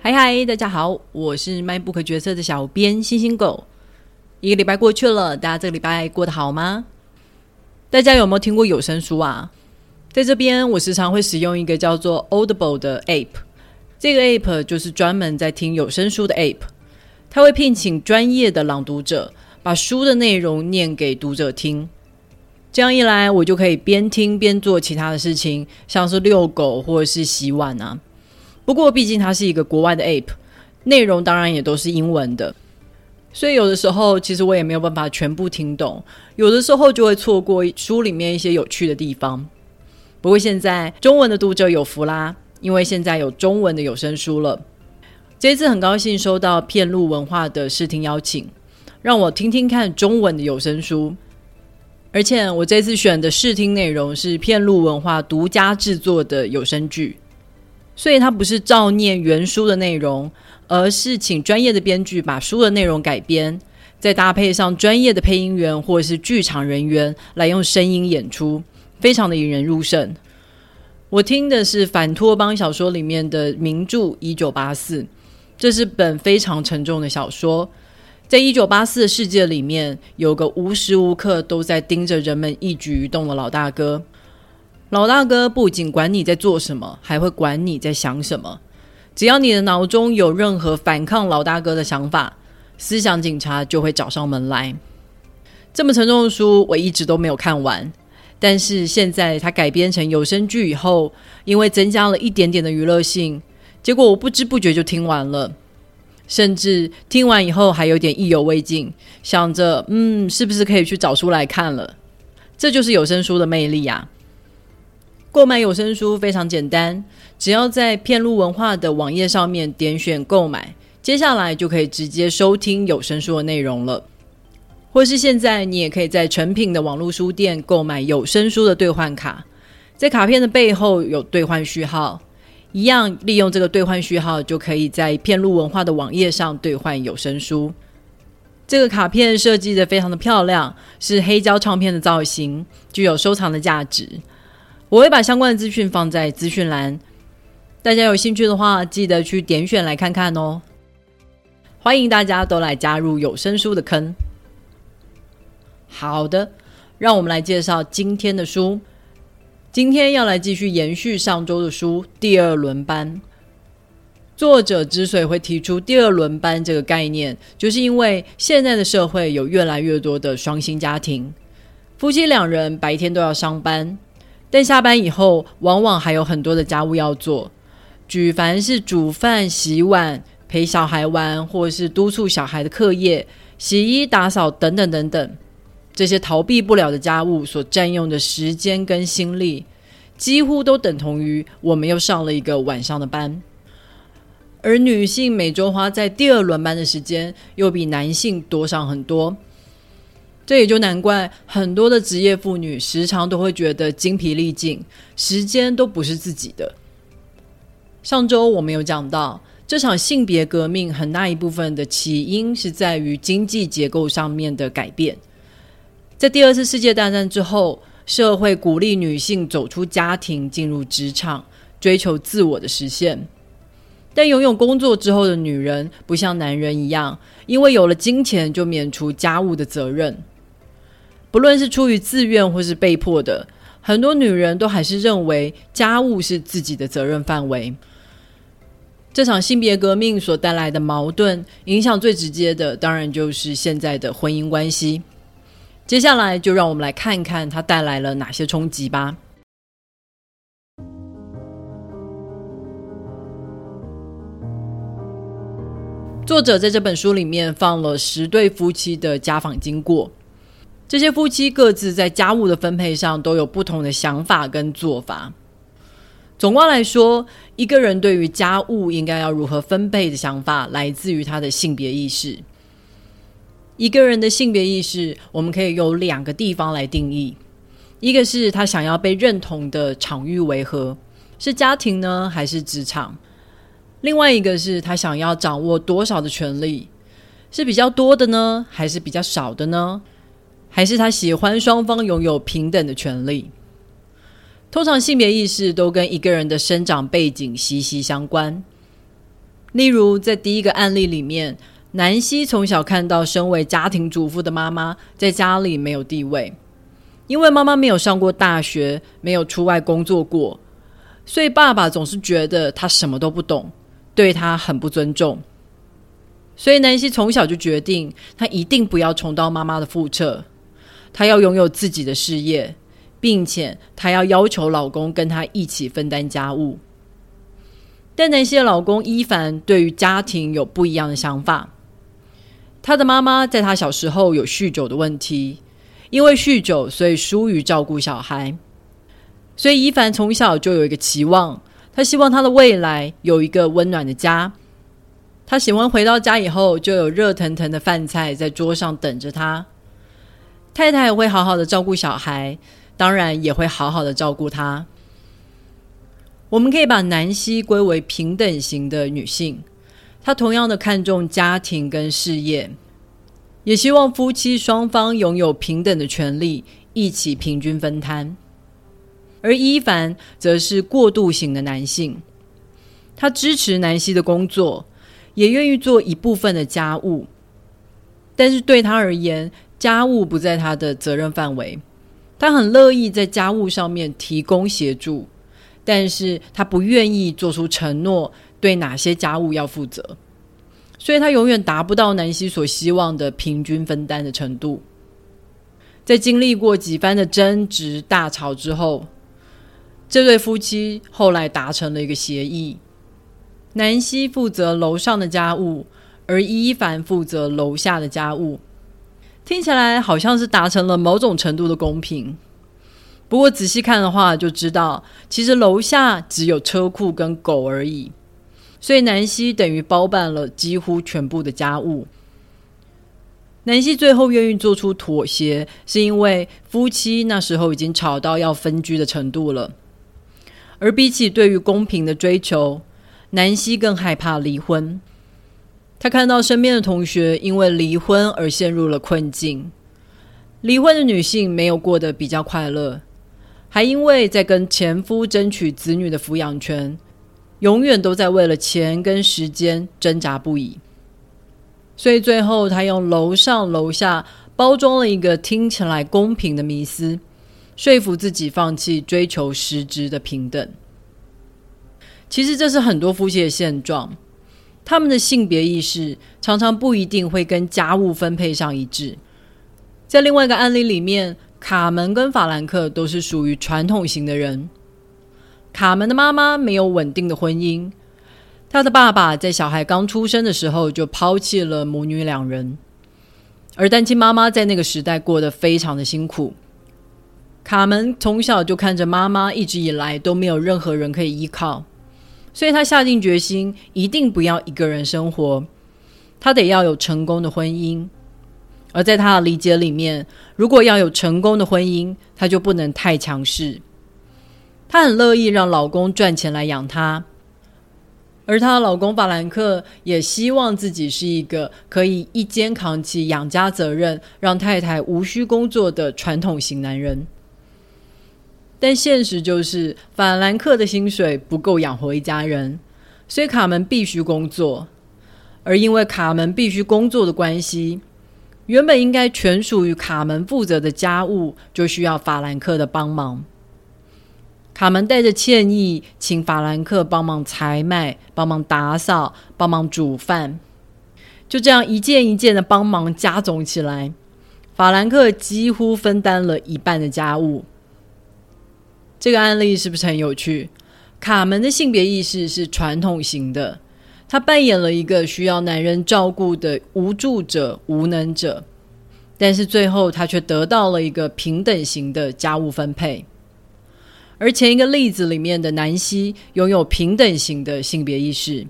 嗨嗨，大家好，我是卖不可角色的小编星星狗。一个礼拜过去了，大家这个礼拜过得好吗？大家有没有听过有声书啊？在这边，我时常会使用一个叫做 Audible 的 App。这个 App 就是专门在听有声书的 App。它会聘请专业的朗读者，把书的内容念给读者听。这样一来，我就可以边听边做其他的事情，像是遛狗或者是洗碗啊。不过，毕竟它是一个国外的 App，内容当然也都是英文的，所以有的时候其实我也没有办法全部听懂，有的时候就会错过书里面一些有趣的地方。不过现在中文的读者有福啦，因为现在有中文的有声书了。这次很高兴收到片路文化的试听邀请，让我听听看中文的有声书。而且我这次选的试听内容是片路文化独家制作的有声剧。所以它不是照念原书的内容，而是请专业的编剧把书的内容改编，再搭配上专业的配音员或者是剧场人员来用声音演出，非常的引人入胜。我听的是反托邦小说里面的名著《一九八四》，这是本非常沉重的小说。在一九八四的世界里面，有个无时无刻都在盯着人们一举一动的老大哥。老大哥不仅管你在做什么，还会管你在想什么。只要你的脑中有任何反抗老大哥的想法，思想警察就会找上门来。这么沉重的书，我一直都没有看完。但是现在它改编成有声剧以后，因为增加了一点点的娱乐性，结果我不知不觉就听完了。甚至听完以后还有点意犹未尽，想着嗯，是不是可以去找书来看了？这就是有声书的魅力呀！购买有声书非常简单，只要在片路文化的网页上面点选购买，接下来就可以直接收听有声书的内容了。或是现在你也可以在成品的网络书店购买有声书的兑换卡，在卡片的背后有兑换序号，一样利用这个兑换序号就可以在片路文化的网页上兑换有声书。这个卡片设计的非常的漂亮，是黑胶唱片的造型，具有收藏的价值。我会把相关的资讯放在资讯栏，大家有兴趣的话，记得去点选来看看哦。欢迎大家都来加入有声书的坑。好的，让我们来介绍今天的书。今天要来继续延续上周的书《第二轮班》。作者之所以会提出“第二轮班”这个概念，就是因为现在的社会有越来越多的双薪家庭，夫妻两人白天都要上班。但下班以后，往往还有很多的家务要做，举凡是煮饭、洗碗、陪小孩玩，或者是督促小孩的课业、洗衣、打扫等等等等，这些逃避不了的家务所占用的时间跟心力，几乎都等同于我们又上了一个晚上的班。而女性每周花在第二轮班的时间，又比男性多上很多。这也就难怪很多的职业妇女时常都会觉得精疲力尽，时间都不是自己的。上周我们有讲到，这场性别革命很大一部分的起因是在于经济结构上面的改变。在第二次世界大战之后，社会鼓励女性走出家庭，进入职场，追求自我的实现。但拥有工作之后的女人，不像男人一样，因为有了金钱就免除家务的责任。不论是出于自愿或是被迫的，很多女人都还是认为家务是自己的责任范围。这场性别革命所带来的矛盾，影响最直接的，当然就是现在的婚姻关系。接下来，就让我们来看看它带来了哪些冲击吧。作者在这本书里面放了十对夫妻的家访经过。这些夫妻各自在家务的分配上都有不同的想法跟做法。总观来说，一个人对于家务应该要如何分配的想法，来自于他的性别意识。一个人的性别意识，我们可以有两个地方来定义：一个是他想要被认同的场域为何，是家庭呢，还是职场？另外一个是他想要掌握多少的权利，是比较多的呢，还是比较少的呢？还是他喜欢双方拥有平等的权利。通常性别意识都跟一个人的生长背景息息相关。例如，在第一个案例里面，南希从小看到身为家庭主妇的妈妈在家里没有地位，因为妈妈没有上过大学，没有出外工作过，所以爸爸总是觉得她什么都不懂，对她很不尊重。所以南希从小就决定，她一定不要重蹈妈妈的覆辙，她要拥有自己的事业，并且她要要求老公跟她一起分担家务。但南希的老公伊凡对于家庭有不一样的想法。他的妈妈在他小时候有酗酒的问题，因为酗酒，所以疏于照顾小孩。所以伊凡从小就有一个期望，他希望他的未来有一个温暖的家。他喜欢回到家以后就有热腾腾的饭菜在桌上等着他，太太会好好的照顾小孩，当然也会好好的照顾他。我们可以把南希归为平等型的女性，她同样的看重家庭跟事业，也希望夫妻双方拥有平等的权利，一起平均分摊。而伊凡则是过渡型的男性，他支持南希的工作，也愿意做一部分的家务，但是对他而言，家务不在他的责任范围，他很乐意在家务上面提供协助。但是他不愿意做出承诺，对哪些家务要负责，所以他永远达不到南希所希望的平均分担的程度。在经历过几番的争执、大吵之后，这对夫妻后来达成了一个协议：南希负责楼上的家务，而伊凡负责楼下的家务。听起来好像是达成了某种程度的公平。不过仔细看的话，就知道其实楼下只有车库跟狗而已，所以南希等于包办了几乎全部的家务。南希最后愿意做出妥协，是因为夫妻那时候已经吵到要分居的程度了。而比起对于公平的追求，南希更害怕离婚。他看到身边的同学因为离婚而陷入了困境，离婚的女性没有过得比较快乐。还因为在跟前夫争取子女的抚养权，永远都在为了钱跟时间挣扎不已，所以最后他用楼上楼下包装了一个听起来公平的迷思，说服自己放弃追求实质的平等。其实这是很多夫妻的现状，他们的性别意识常常不一定会跟家务分配上一致。在另外一个案例里面。卡门跟法兰克都是属于传统型的人。卡门的妈妈没有稳定的婚姻，他的爸爸在小孩刚出生的时候就抛弃了母女两人，而单亲妈妈在那个时代过得非常的辛苦。卡门从小就看着妈妈一直以来都没有任何人可以依靠，所以他下定决心一定不要一个人生活，他得要有成功的婚姻。而在他的理解里面，如果要有成功的婚姻，他就不能太强势。她很乐意让老公赚钱来养她，而她的老公法兰克也希望自己是一个可以一肩扛起养家责任、让太太无需工作的传统型男人。但现实就是，法兰克的薪水不够养活一家人，所以卡门必须工作。而因为卡门必须工作的关系。原本应该全属于卡门负责的家务，就需要法兰克的帮忙。卡门带着歉意，请法兰克帮忙采买、帮忙打扫、帮忙煮饭。就这样一件一件的帮忙加总起来，法兰克几乎分担了一半的家务。这个案例是不是很有趣？卡门的性别意识是传统型的。她扮演了一个需要男人照顾的无助者、无能者，但是最后她却得到了一个平等型的家务分配。而前一个例子里面的南希拥有平等型的性别意识，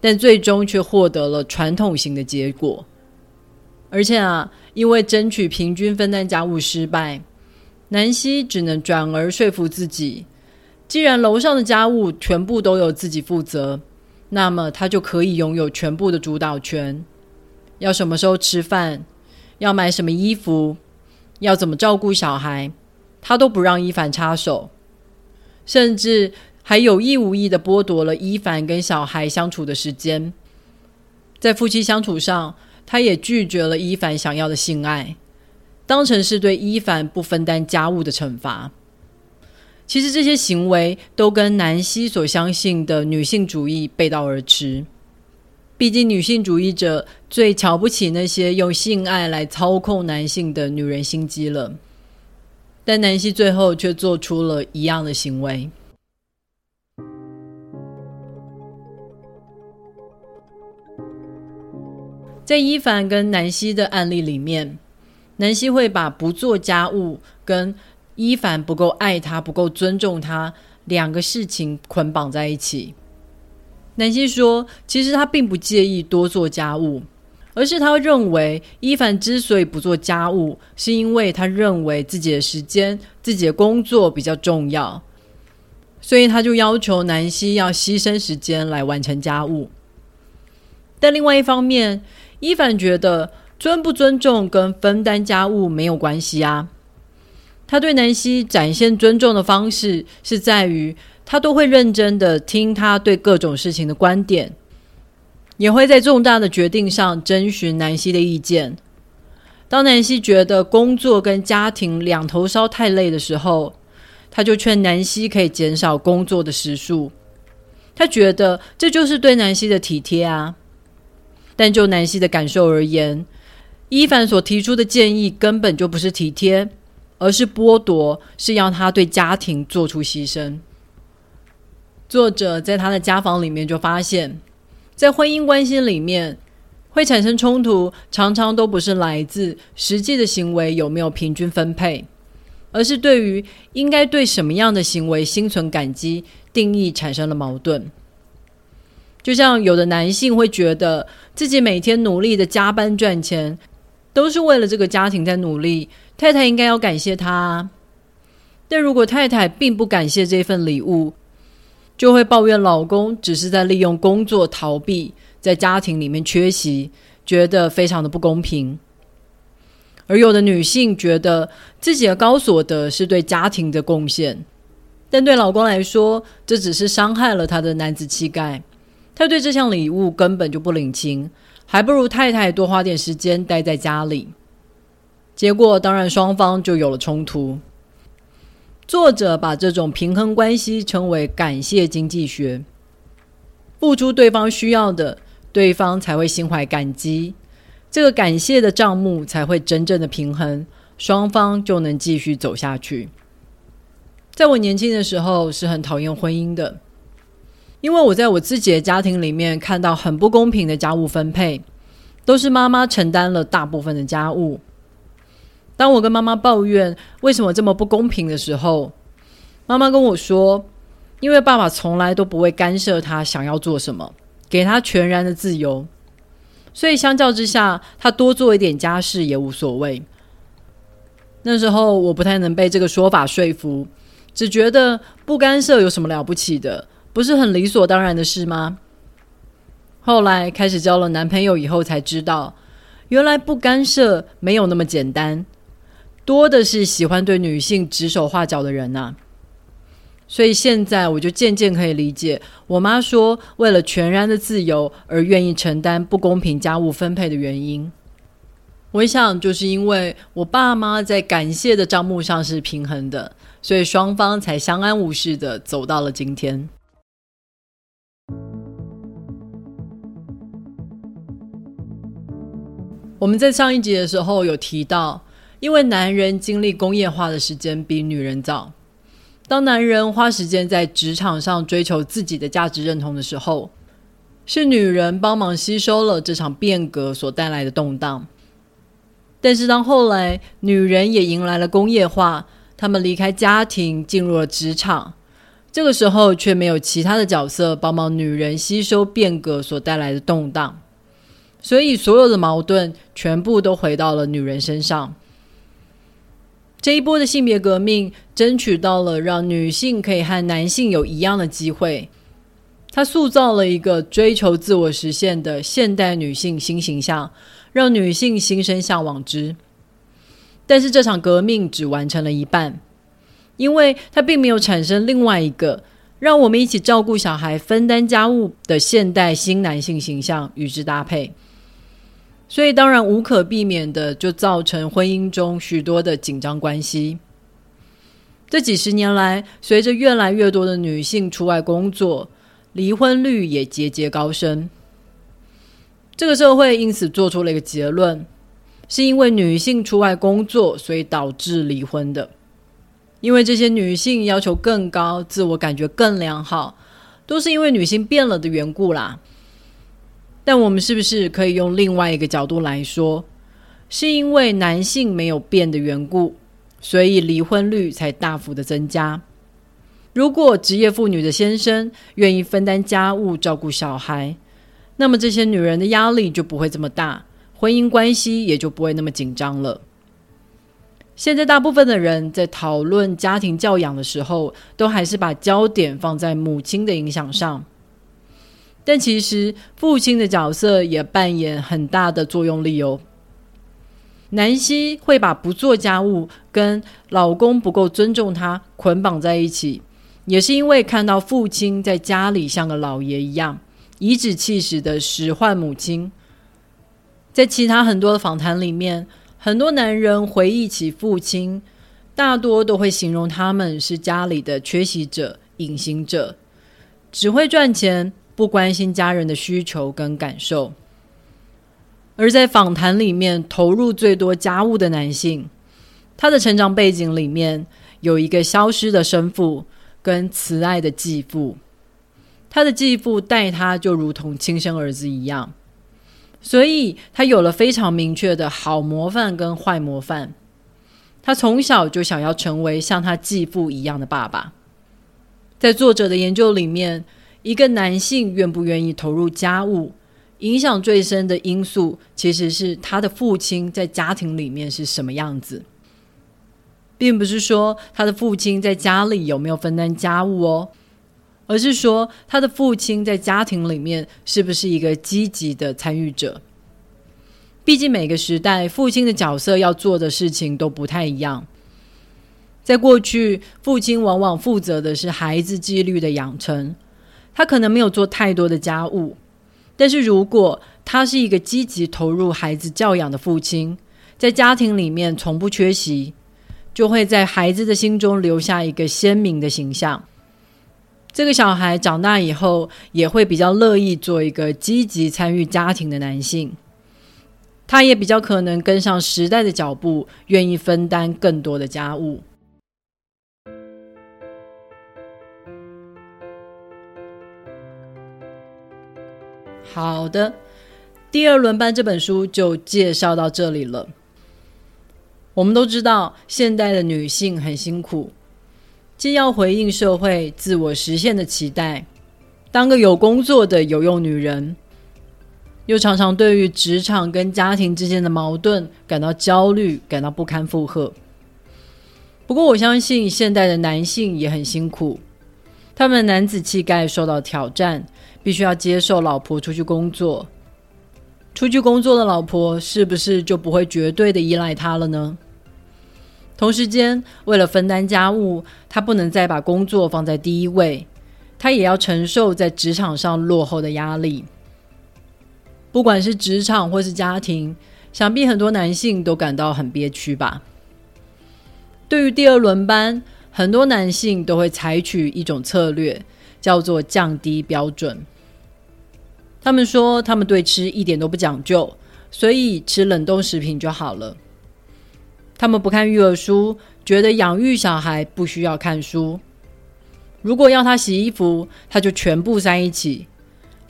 但最终却获得了传统型的结果。而且啊，因为争取平均分担家务失败，南希只能转而说服自己：既然楼上的家务全部都由自己负责。那么他就可以拥有全部的主导权，要什么时候吃饭，要买什么衣服，要怎么照顾小孩，他都不让伊凡插手，甚至还有意无意的剥夺了伊凡跟小孩相处的时间。在夫妻相处上，他也拒绝了伊凡想要的性爱，当成是对伊凡不分担家务的惩罚。其实这些行为都跟南希所相信的女性主义背道而驰。毕竟，女性主义者最瞧不起那些用性爱来操控男性的女人心机了。但南希最后却做出了一样的行为。在伊凡跟南希的案例里面，南希会把不做家务跟伊凡不够爱他、不够尊重他两个事情捆绑在一起。南希说：“其实他并不介意多做家务，而是他认为伊凡之所以不做家务，是因为他认为自己的时间、自己的工作比较重要，所以他就要求南希要牺牲时间来完成家务。但另外一方面，伊凡觉得尊不尊重跟分担家务没有关系啊。他对南希展现尊重的方式是在于，他都会认真的听他对各种事情的观点，也会在重大的决定上征询南希的意见。当南希觉得工作跟家庭两头烧太累的时候，他就劝南希可以减少工作的时数。他觉得这就是对南希的体贴啊。但就南希的感受而言，伊凡所提出的建议根本就不是体贴，而是剥夺，是要他对家庭做出牺牲。作者在他的家访里面就发现，在婚姻关系里面会产生冲突，常常都不是来自实际的行为有没有平均分配，而是对于应该对什么样的行为心存感激定义产生了矛盾。就像有的男性会觉得自己每天努力的加班赚钱，都是为了这个家庭在努力，太太应该要感谢他。但如果太太并不感谢这份礼物，就会抱怨老公只是在利用工作逃避，在家庭里面缺席，觉得非常的不公平。而有的女性觉得自己的高所得是对家庭的贡献，但对老公来说，这只是伤害了他的男子气概。他对这项礼物根本就不领情，还不如太太多花点时间待在家里。结果当然双方就有了冲突。作者把这种平衡关系称为“感谢经济学”，付出对方需要的，对方才会心怀感激，这个感谢的账目才会真正的平衡，双方就能继续走下去。在我年轻的时候是很讨厌婚姻的。因为我在我自己的家庭里面看到很不公平的家务分配，都是妈妈承担了大部分的家务。当我跟妈妈抱怨为什么这么不公平的时候，妈妈跟我说：“因为爸爸从来都不会干涉他想要做什么，给他全然的自由，所以相较之下，他多做一点家事也无所谓。”那时候我不太能被这个说法说服，只觉得不干涉有什么了不起的。不是很理所当然的事吗？后来开始交了男朋友以后，才知道原来不干涉没有那么简单，多的是喜欢对女性指手画脚的人呐。所以现在我就渐渐可以理解我妈说为了全然的自由而愿意承担不公平家务分配的原因。我想就是因为我爸妈在感谢的账目上是平衡的，所以双方才相安无事的走到了今天。我们在上一集的时候有提到，因为男人经历工业化的时间比女人早，当男人花时间在职场上追求自己的价值认同的时候，是女人帮忙吸收了这场变革所带来的动荡。但是当后来女人也迎来了工业化，她们离开家庭进入了职场，这个时候却没有其他的角色帮忙女人吸收变革所带来的动荡。所以，所有的矛盾全部都回到了女人身上。这一波的性别革命，争取到了让女性可以和男性有一样的机会。它塑造了一个追求自我实现的现代女性新形象，让女性心生向往之。但是，这场革命只完成了一半，因为它并没有产生另外一个让我们一起照顾小孩、分担家务的现代新男性形象与之搭配。所以，当然无可避免的就造成婚姻中许多的紧张关系。这几十年来，随着越来越多的女性出外工作，离婚率也节节高升。这个社会因此做出了一个结论：是因为女性出外工作，所以导致离婚的。因为这些女性要求更高，自我感觉更良好，都是因为女性变了的缘故啦。但我们是不是可以用另外一个角度来说，是因为男性没有变的缘故，所以离婚率才大幅的增加？如果职业妇女的先生愿意分担家务、照顾小孩，那么这些女人的压力就不会这么大，婚姻关系也就不会那么紧张了。现在大部分的人在讨论家庭教养的时候，都还是把焦点放在母亲的影响上，但其实父亲的角色也扮演很大的作用力哦。南希会把不做家务跟老公不够尊重她捆绑在一起，也是因为看到父亲在家里像个老爷一样。颐指气使的使唤母亲，在其他很多的访谈里面，很多男人回忆起父亲，大多都会形容他们是家里的缺席者、隐形者，只会赚钱，不关心家人的需求跟感受。而在访谈里面投入最多家务的男性，他的成长背景里面有一个消失的生父跟慈爱的继父。他的继父待他就如同亲生儿子一样，所以他有了非常明确的好模范跟坏模范。他从小就想要成为像他继父一样的爸爸。在作者的研究里面，一个男性愿不愿意投入家务，影响最深的因素其实是他的父亲在家庭里面是什么样子，并不是说他的父亲在家里有没有分担家务哦。而是说，他的父亲在家庭里面是不是一个积极的参与者？毕竟每个时代，父亲的角色要做的事情都不太一样。在过去，父亲往往负责的是孩子纪律的养成，他可能没有做太多的家务。但是如果他是一个积极投入孩子教养的父亲，在家庭里面从不缺席，就会在孩子的心中留下一个鲜明的形象。这个小孩长大以后，也会比较乐意做一个积极参与家庭的男性。他也比较可能跟上时代的脚步，愿意分担更多的家务。好的，第二轮班这本书就介绍到这里了。我们都知道，现代的女性很辛苦。既要回应社会自我实现的期待，当个有工作的有用女人，又常常对于职场跟家庭之间的矛盾感到焦虑，感到不堪负荷。不过，我相信现代的男性也很辛苦，他们男子气概受到挑战，必须要接受老婆出去工作。出去工作的老婆是不是就不会绝对的依赖他了呢？同时间，为了分担家务，他不能再把工作放在第一位，他也要承受在职场上落后的压力。不管是职场或是家庭，想必很多男性都感到很憋屈吧。对于第二轮班，很多男性都会采取一种策略，叫做降低标准。他们说，他们对吃一点都不讲究，所以吃冷冻食品就好了。他们不看育儿书，觉得养育小孩不需要看书。如果要他洗衣服，他就全部塞一起。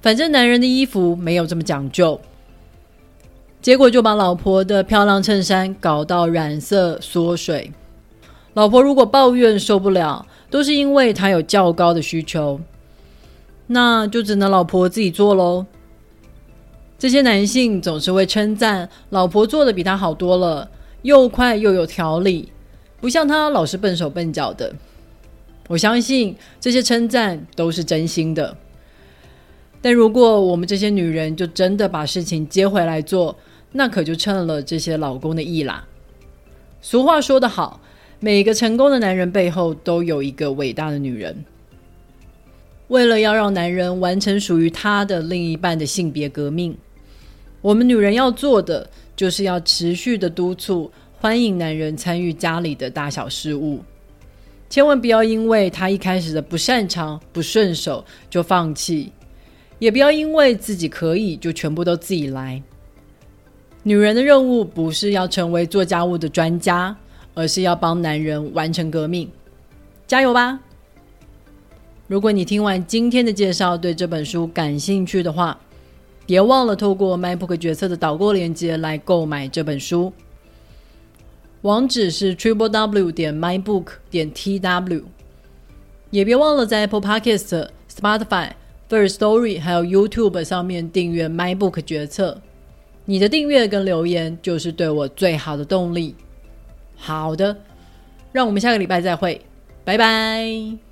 反正男人的衣服没有这么讲究。结果就把老婆的漂亮衬衫搞到染色缩水。老婆如果抱怨受不了，都是因为他有较高的需求，那就只能老婆自己做喽。这些男性总是会称赞老婆做的比他好多了。又快又有条理，不像他老是笨手笨脚的。我相信这些称赞都是真心的。但如果我们这些女人就真的把事情接回来做，那可就趁了这些老公的意啦。俗话说得好，每个成功的男人背后都有一个伟大的女人。为了要让男人完成属于他的另一半的性别革命，我们女人要做的就是要持续的督促，欢迎男人参与家里的大小事务。千万不要因为他一开始的不擅长、不顺手就放弃，也不要因为自己可以就全部都自己来。女人的任务不是要成为做家务的专家，而是要帮男人完成革命。加油吧！如果你听完今天的介绍，对这本书感兴趣的话，别忘了透过 MyBook 决策的导购链接来购买这本书。网址是 triple w 点 mybook 点 tw，也别忘了在 Apple Podcast、Spotify、First Story 还有 YouTube 上面订阅 MyBook 决策。你的订阅跟留言就是对我最好的动力。好的，让我们下个礼拜再会，拜拜。